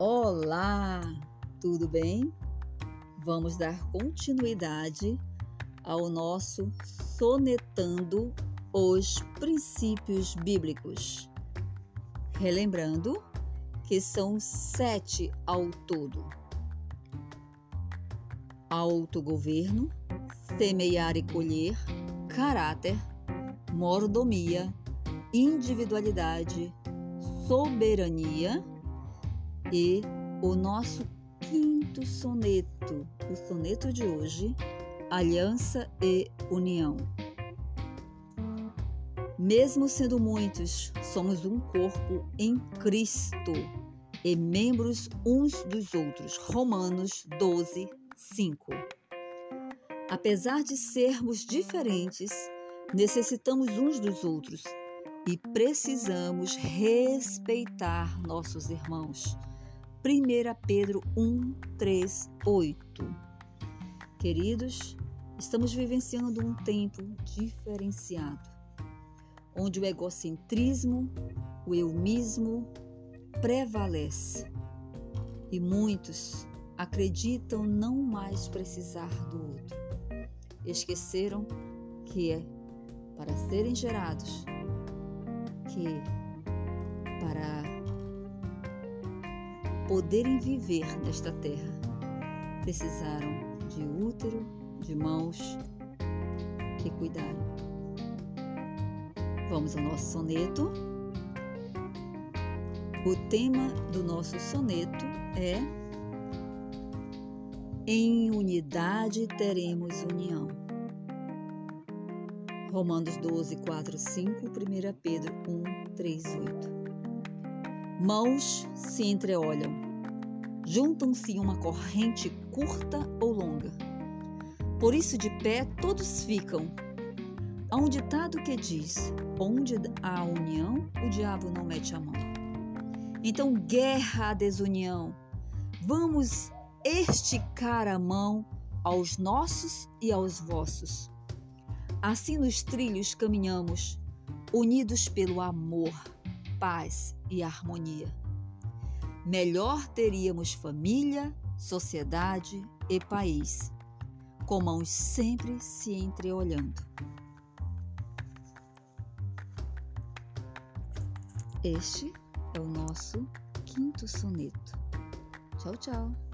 Olá, tudo bem? Vamos dar continuidade ao nosso Sonetando os Princípios Bíblicos. Relembrando que são sete ao todo: autogoverno, semear e colher, caráter, mordomia, individualidade, soberania e o nosso quinto soneto, o soneto de hoje, Aliança e União. Mesmo sendo muitos, somos um corpo em Cristo e membros uns dos outros. Romanos 12, 5. Apesar de sermos diferentes, necessitamos uns dos outros e precisamos respeitar nossos irmãos. 1 Pedro 1, 3, 8. Queridos, estamos vivenciando um tempo diferenciado, onde o egocentrismo, o eumismo prevalece e muitos acreditam não mais precisar do outro. Esqueceram que é para serem gerados, que para poderem viver nesta terra, precisaram de útero, de mãos que cuidaram. Vamos ao nosso soneto. O tema do nosso soneto é Em unidade teremos união. Romanos 12, 4, 5, 1 Pedro 1, 3, 8. Mãos se entreolham, juntam-se em uma corrente curta ou longa. Por isso, de pé, todos ficam. Há um ditado que diz: onde há união, o diabo não mete a mão. Então, guerra à desunião. Vamos esticar a mão aos nossos e aos vossos. Assim nos trilhos caminhamos, unidos pelo amor paz e harmonia. Melhor teríamos família, sociedade e país, com mãos sempre se entreolhando. Este é o nosso quinto soneto. Tchau, tchau.